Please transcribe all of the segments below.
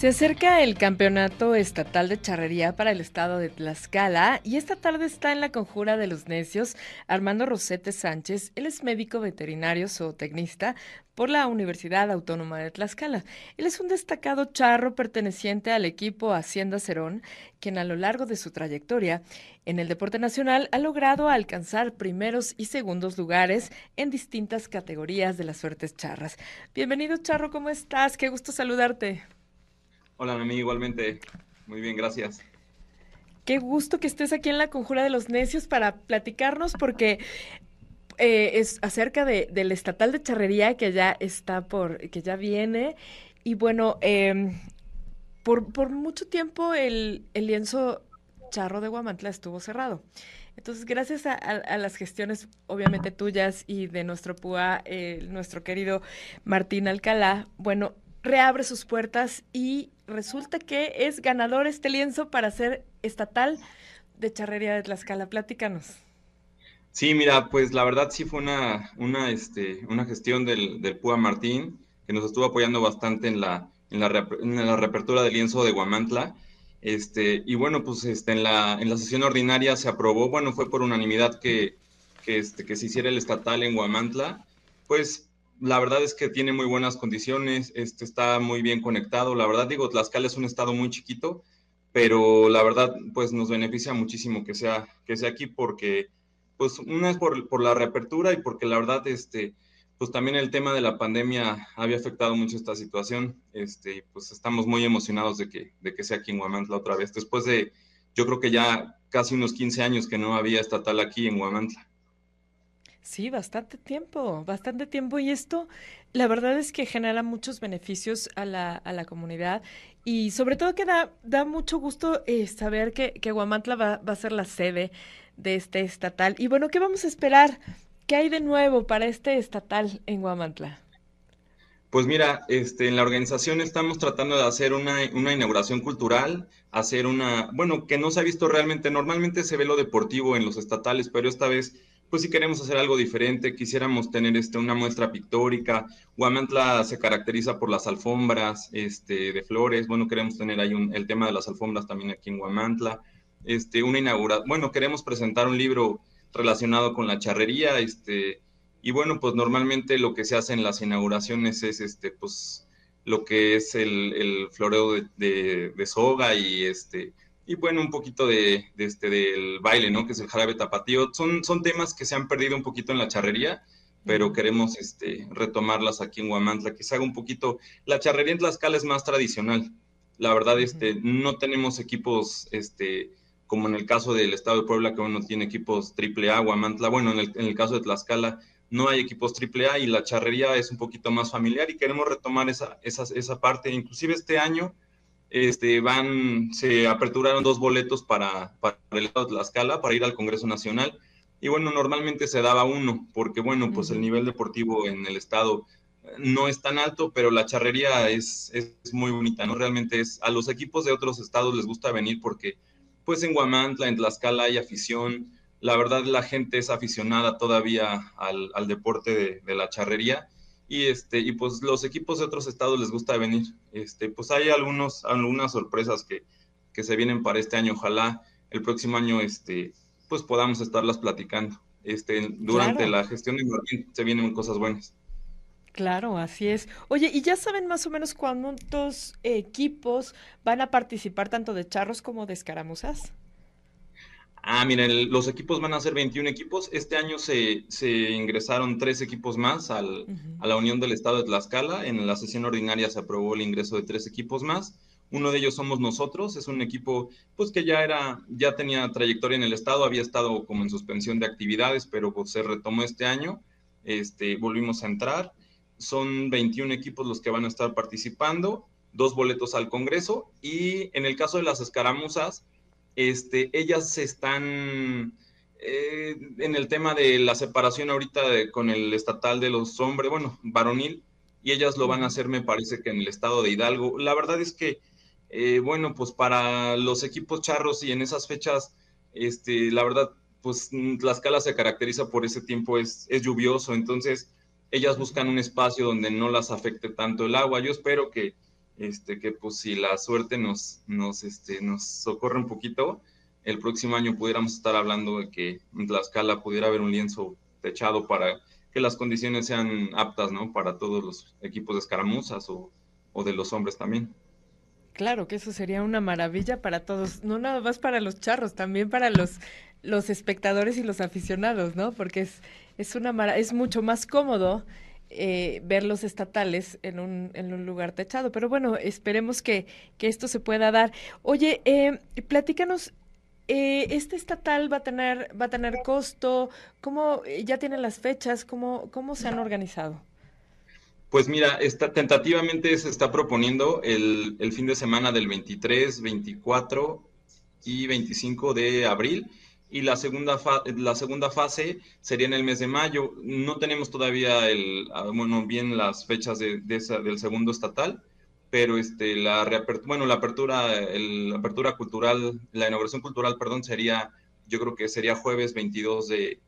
Se acerca el campeonato estatal de charrería para el estado de Tlaxcala y esta tarde está en la conjura de los necios Armando Rosete Sánchez. Él es médico veterinario zootecnista por la Universidad Autónoma de Tlaxcala. Él es un destacado charro perteneciente al equipo Hacienda Cerón, quien a lo largo de su trayectoria en el deporte nacional ha logrado alcanzar primeros y segundos lugares en distintas categorías de las suertes charras. Bienvenido, Charro, ¿cómo estás? Qué gusto saludarte. Hola, mí igualmente. Muy bien, gracias. Qué gusto que estés aquí en la Conjura de los Necios para platicarnos porque eh, es acerca de, del estatal de charrería que ya está por, que ya viene. Y bueno, em, por, mucho tiempo el, lienzo charro de Guamantla estuvo cerrado. Entonces, gracias a, a, las gestiones, obviamente tuyas y de nuestro PUA, eh, nuestro querido Martín Alcalá, bueno, reabre sus puertas y resulta que es ganador este lienzo para ser estatal de charrería de Tlaxcala. Platícanos. Sí, mira, pues la verdad sí fue una, una, este, una gestión del, del Púa Martín, que nos estuvo apoyando bastante en la, en la, en la reapertura del lienzo de Guamantla. Este, y bueno, pues este, en, la, en la sesión ordinaria se aprobó, bueno, fue por unanimidad que, que, este, que se hiciera el estatal en Guamantla. Pues la verdad es que tiene muy buenas condiciones, este, está muy bien conectado. La verdad, digo, Tlaxcala es un estado muy chiquito, pero la verdad, pues nos beneficia muchísimo que sea, que sea aquí porque, pues, una es por, la reapertura y porque la verdad, este, pues también el tema de la pandemia había afectado mucho esta situación. Este, pues estamos muy emocionados de que, de que sea aquí en Guamantla otra vez, después de, yo creo que ya casi unos 15 años que no había estatal aquí en Guamantla. Sí, bastante tiempo, bastante tiempo. Y esto, la verdad es que genera muchos beneficios a la, a la comunidad y sobre todo que da, da mucho gusto eh, saber que, que Guamantla va, va, a ser la sede de este estatal. Y bueno, ¿qué vamos a esperar? ¿Qué hay de nuevo para este estatal en Guamantla? Pues mira, este, en la organización estamos tratando de hacer una, una, inauguración cultural, hacer una, bueno, que no se ha visto realmente, normalmente se ve lo deportivo en los estatales, pero esta vez pues si queremos hacer algo diferente, quisiéramos tener este, una muestra pictórica. Huamantla se caracteriza por las alfombras este, de flores. Bueno, queremos tener ahí un, el tema de las alfombras también aquí en Huamantla. Este, una inauguración, bueno, queremos presentar un libro relacionado con la charrería, este, y bueno, pues normalmente lo que se hace en las inauguraciones es, este, pues, lo que es el, el floreo de, de, de soga y este, y bueno, un poquito de, de, este, del baile, ¿no? Que es el jarabe tapatío. Son, son temas que se han perdido un poquito en la charrería, pero queremos este, retomarlas aquí en Guamantla, que se haga un poquito... La charrería en Tlaxcala es más tradicional. La verdad, este, no tenemos equipos, este, como en el caso del Estado de Puebla, que uno tiene equipos triple A, Guamantla. Bueno, en el, en el caso de Tlaxcala no hay equipos triple A y la charrería es un poquito más familiar y queremos retomar esa, esa, esa parte. Inclusive este año este, van, se aperturaron dos boletos para, para el estado de Tlaxcala, para ir al Congreso Nacional. Y bueno, normalmente se daba uno, porque bueno, pues el nivel deportivo en el estado no es tan alto, pero la charrería es, es, muy bonita, ¿no? Realmente es, a los equipos de otros estados les gusta venir porque, pues en Guamantla, en Tlaxcala hay afición, la verdad la gente es aficionada todavía al, al deporte de, de, la charrería y este y pues los equipos de otros estados les gusta venir este pues hay algunos algunas sorpresas que, que se vienen para este año ojalá el próximo año este pues podamos estarlas platicando este durante claro. la gestión de Martín se vienen cosas buenas Claro, así es. Oye, ¿y ya saben más o menos cuántos equipos van a participar tanto de charros como de escaramuzas? Ah, miren, los equipos van a ser 21 equipos. Este año se, se ingresaron tres equipos más al, uh -huh. a la Unión del Estado de Tlaxcala. En la sesión ordinaria se aprobó el ingreso de tres equipos más. Uno de ellos somos nosotros, es un equipo pues que ya era, ya tenía trayectoria en el estado, había estado como en suspensión de actividades, pero pues, se retomó este año, este, volvimos a entrar. Son 21 equipos los que van a estar participando, dos boletos al Congreso y en el caso de las escaramuzas, este, ellas están eh, en el tema de la separación ahorita de, con el estatal de los hombres, bueno, varonil, y ellas lo van a hacer, me parece que en el estado de Hidalgo. La verdad es que, eh, bueno, pues para los equipos charros y en esas fechas, este, la verdad, pues Tlaxcala se caracteriza por ese tiempo, es, es lluvioso, entonces ellas buscan un espacio donde no las afecte tanto el agua. Yo espero que, este, que pues si la suerte nos, nos, este, nos socorre un poquito, el próximo año pudiéramos estar hablando de que en Tlaxcala pudiera haber un lienzo techado para que las condiciones sean aptas, ¿no? Para todos los equipos de escaramuzas o, o de los hombres también. Claro que eso sería una maravilla para todos, no nada más para los charros, también para los, los espectadores y los aficionados, ¿no? Porque es, es, una es mucho más cómodo eh, ver los estatales en un, en un lugar techado. Pero bueno, esperemos que, esto se pueda dar. Oye, eh, platícanos, eh, ¿este estatal va a tener, va a tener costo? ¿Cómo ya tienen las fechas? ¿Cómo, se han organizado? Pues mira, está, tentativamente se está proponiendo el, el, fin de semana del 23, 24 y 25 de abril. Y la segunda, la segunda fase sería en el mes de mayo. No tenemos todavía el, ah, bueno, bien las fechas de, del segundo estatal, pero este, la reapertura, bueno, la apertura, el, la apertura cultural, la inauguración cultural, perdón, sería, yo creo que sería jueves 22 de,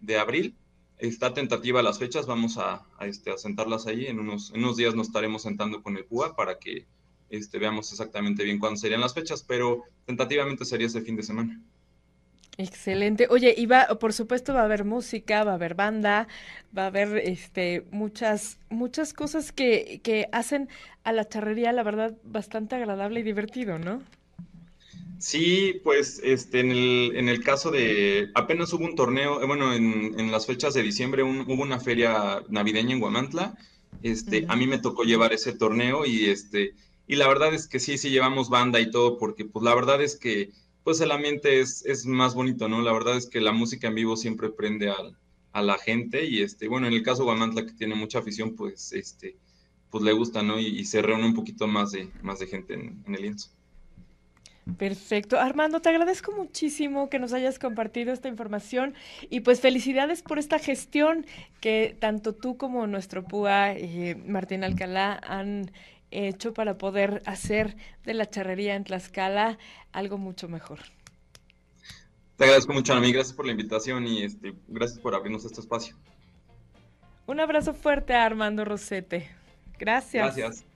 de abril está tentativa las fechas, vamos a, este, a sentarlas ahí. En unos, en unos días nos estaremos sentando con el PUA para que este, veamos exactamente bien cuándo serían las fechas, pero tentativamente sería ese fin de semana. Excelente. Oye, y va, por supuesto va a haber música, va a haber banda, va a haber este muchas muchas cosas que, que hacen a la charrería, la verdad, bastante agradable y divertido, ¿no? Sí, pues este, en, el, en el caso de, apenas hubo un torneo, eh, bueno, en, en las fechas de diciembre hubo una feria navideña en Guamantla, este, a mí me tocó llevar ese torneo y este, y la verdad es que sí, sí llevamos banda y todo, porque pues la verdad es que pues el ambiente es, es más bonito, ¿no? La verdad es que la música en vivo siempre prende al, a la gente y este, bueno, en el caso de Guamantla que tiene mucha afición, pues este, pues le gusta, ¿no? Y, se reúne un poquito más de, más de gente en, el lienzo. Perfecto. Armando, te agradezco muchísimo que nos hayas compartido esta información y pues felicidades por esta gestión que tanto tú como nuestro PUA, eh, Martín Alcalá, han hecho para poder hacer de la charrería en Tlaxcala algo mucho mejor. Te agradezco mucho, a mí. Gracias por la invitación y este, gracias por abrirnos este espacio. Un abrazo fuerte a Armando Rosete. Gracias. Gracias.